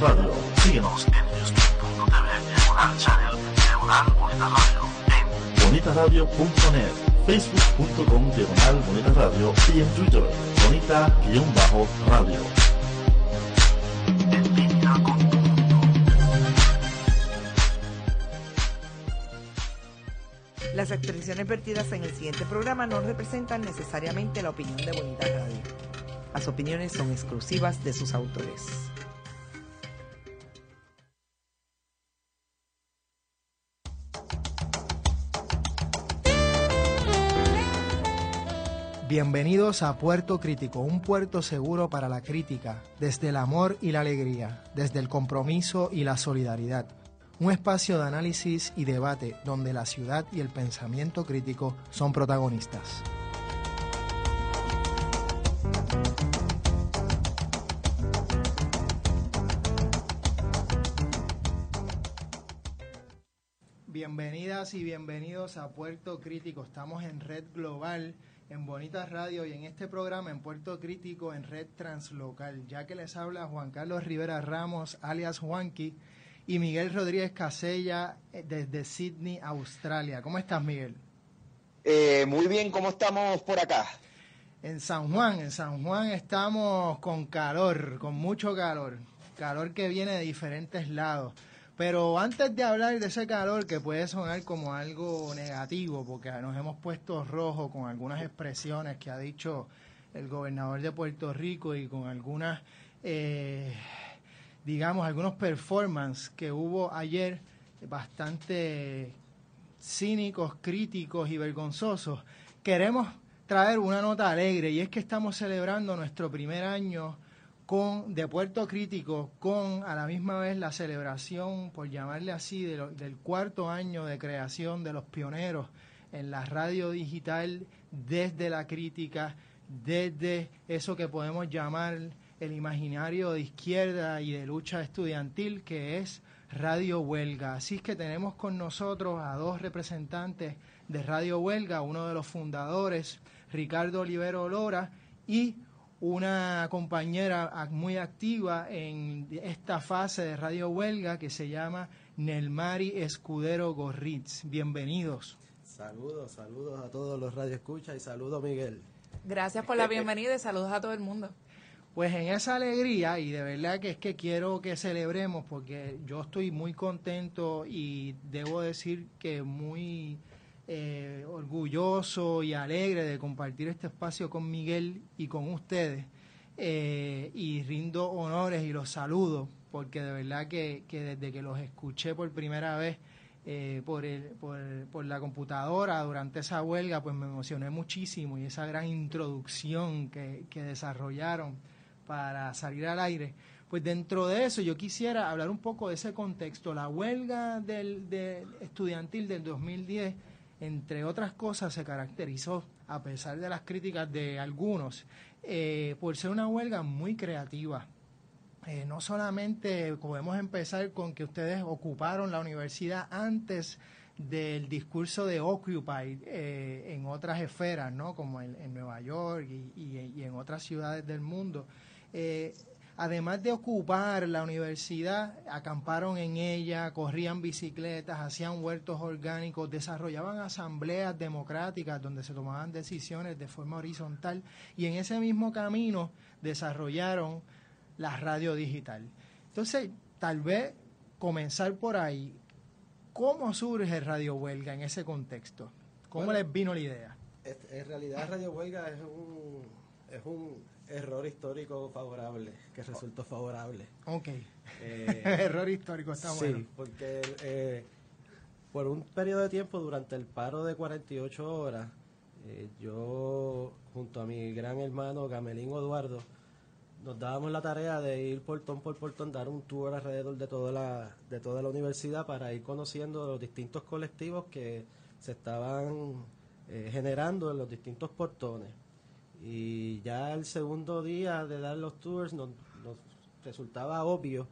Radio. Síguenos en news.tv, diagonal channel, diagonal bonita radio, en bonitaradio.net, facebook.com, diagonal bonita radio y en Twitter, bonita-radio. En línea con. Las expresiones vertidas en el siguiente programa no representan necesariamente la opinión de Bonita Radio. Las opiniones son exclusivas de sus autores. Bienvenidos a Puerto Crítico, un puerto seguro para la crítica, desde el amor y la alegría, desde el compromiso y la solidaridad. Un espacio de análisis y debate donde la ciudad y el pensamiento crítico son protagonistas. Bienvenidas y bienvenidos a Puerto Crítico. Estamos en Red Global, en Bonita Radio y en este programa en Puerto Crítico en Red Translocal, ya que les habla Juan Carlos Rivera Ramos, alias Juanqui, y Miguel Rodríguez Casella eh, desde Sydney, Australia. ¿Cómo estás, Miguel? Eh, muy bien, ¿cómo estamos por acá? En San Juan, en San Juan estamos con calor, con mucho calor, calor que viene de diferentes lados. Pero antes de hablar de ese calor que puede sonar como algo negativo, porque nos hemos puesto rojo con algunas expresiones que ha dicho el gobernador de Puerto Rico y con algunas, eh, digamos, algunos performances que hubo ayer bastante cínicos, críticos y vergonzosos, queremos traer una nota alegre y es que estamos celebrando nuestro primer año con de Puerto Crítico con a la misma vez la celebración, por llamarle así, del cuarto año de creación de los pioneros en la radio digital desde la crítica, desde eso que podemos llamar el imaginario de izquierda y de lucha estudiantil que es Radio Huelga. Así es que tenemos con nosotros a dos representantes de Radio Huelga, uno de los fundadores, Ricardo Olivero Lora, y una compañera muy activa en esta fase de Radio Huelga que se llama Nelmari Escudero Gorritz. Bienvenidos. Saludos, saludos a todos los radioescuchas y saludos Miguel. Gracias por la bienvenida y saludos a todo el mundo. Pues en esa alegría, y de verdad que es que quiero que celebremos, porque yo estoy muy contento y debo decir que muy eh, orgulloso y alegre de compartir este espacio con Miguel y con ustedes. eh, y rindo honores y los saludo, porque de verdad que, que desde que los escuché por primera vez eh, por, el, por, por la computadora durante esa huelga, pues me emocioné muchísimo y esa gran introducción que, que desarrollaron para salir al aire. Pues dentro de eso yo quisiera hablar un poco de ese contexto. La huelga del, del estudiantil del 2010, entre otras cosas, se caracterizó, a pesar de las críticas de algunos, eh, por ser una huelga muy creativa. Eh, no solamente podemos empezar con que ustedes ocuparon la universidad antes del discurso de Occupy eh, en otras esferas, ¿no? como en, Nueva York y en otras ciudades del mundo. Además de ocupar la universidad, acamparon en ella, corrían bicicletas, hacían huertos orgánicos, desarrollaban asambleas democráticas donde se tomaban decisiones de forma horizontal y en ese mismo camino desarrollaron la radio digital. Entonces, tal vez comenzar por ahí. ¿Cómo surge Radio Huelga en ese contexto? ¿Cómo Bueno. les vino la idea? En realidad Radio Huelga es un, es un error histórico favorable, que resultó favorable. Ok. Eh, Error histórico, está sí, bueno. porque eh, por un periodo de tiempo durante el paro de 48 horas, eh, yo junto a mi gran hermano Gamelín Eduardo, nos dábamos la tarea de ir portón por portón, dar un tour alrededor de toda la, de toda la universidad para ir conociendo los distintos colectivos que se estaban eh, generando en los distintos portones. Y ya el segundo día de dar los tours nos, nos resultaba obvio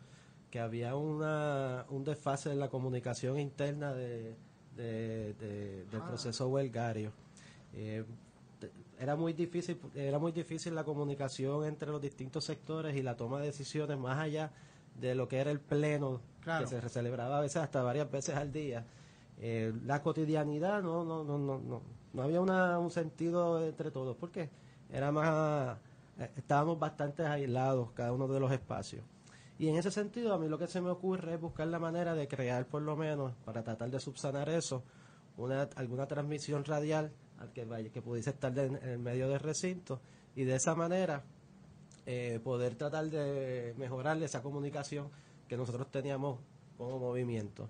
que había una, un desfase en la comunicación interna de, de- de- del proceso huelgario. Eh, era muy difícil era muy difícil la comunicación entre los distintos sectores y la toma de decisiones más allá de lo que era el pleno, Claro. que se celebraba a veces hasta varias veces al día. Eh, la cotidianidad no no no no no no había una, un sentido entre todos porque era más eh, estábamos bastante aislados cada uno de los espacios y en ese sentido a mí lo que se me ocurre es buscar la manera de crear por lo menos para tratar de subsanar eso una alguna transmisión radial al que vaya que pudiese estar en, el medio del recinto y de esa manera eh, poder tratar de mejorar esa comunicación que nosotros teníamos como movimiento.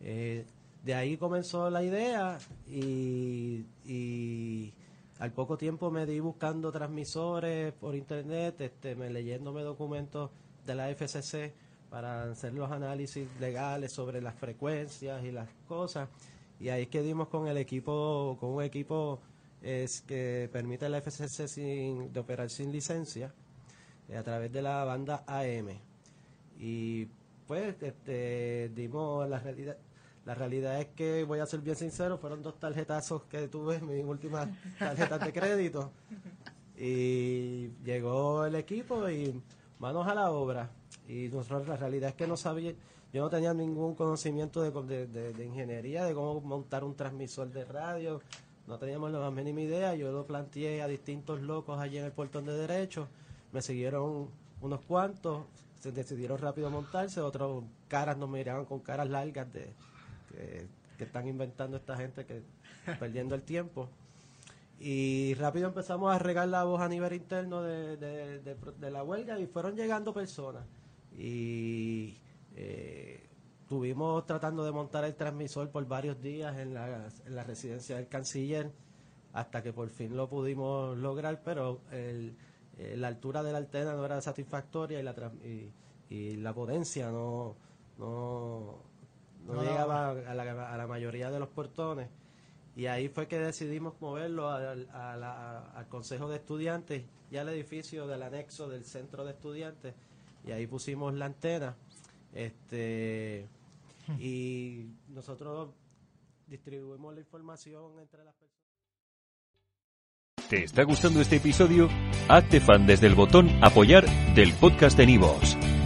Eh, de ahí comenzó la idea y al poco tiempo me di buscando transmisores por internet, este, me leyéndome documentos de la FCC para hacer los análisis legales sobre las frecuencias y las cosas. Y ahí es que dimos con el equipo, con un equipo que permite la FCC sin, de operar sin licencia eh, a través de la banda AM. Y pues este, dimos la realidad. La realidad es que, voy a ser bien sincero, fueron dos tarjetazos que tuve, mis últimas tarjetas de crédito. Y llegó el equipo y manos a la obra. Y nosotros la realidad es que no sabía, yo no tenía ningún conocimiento de, de- de- ingeniería, de cómo montar un transmisor de radio, no teníamos la mínima idea, yo lo planteé a distintos locos allí en el portón de derecho, me siguieron unos cuantos, se decidieron rápido montarse, otros caras nos miraban con caras largas de que, que están inventando esta gente que perdiendo el tiempo. Y rápido empezamos a regar la voz a nivel interno de, de- la huelga y fueron llegando personas. Y eh, estuvimos tratando de montar el transmisor por varios días en la, en la residencia del canciller hasta que por fin lo pudimos lograr, pero eh, la altura de la antena no era satisfactoria y la, y, y la potencia no, no, no No llegaba a la, a la mayoría de los portones. Y ahí fue que decidimos moverlo al, a la- al Consejo de Estudiantes y al edificio del anexo del Centro de Estudiantes. Y ahí pusimos la antena. Este, y nosotros distribuimos la información entre las personas. ¿Te está gustando este episodio? Hazte fan desde el botón Apoyar del podcast de Nivos.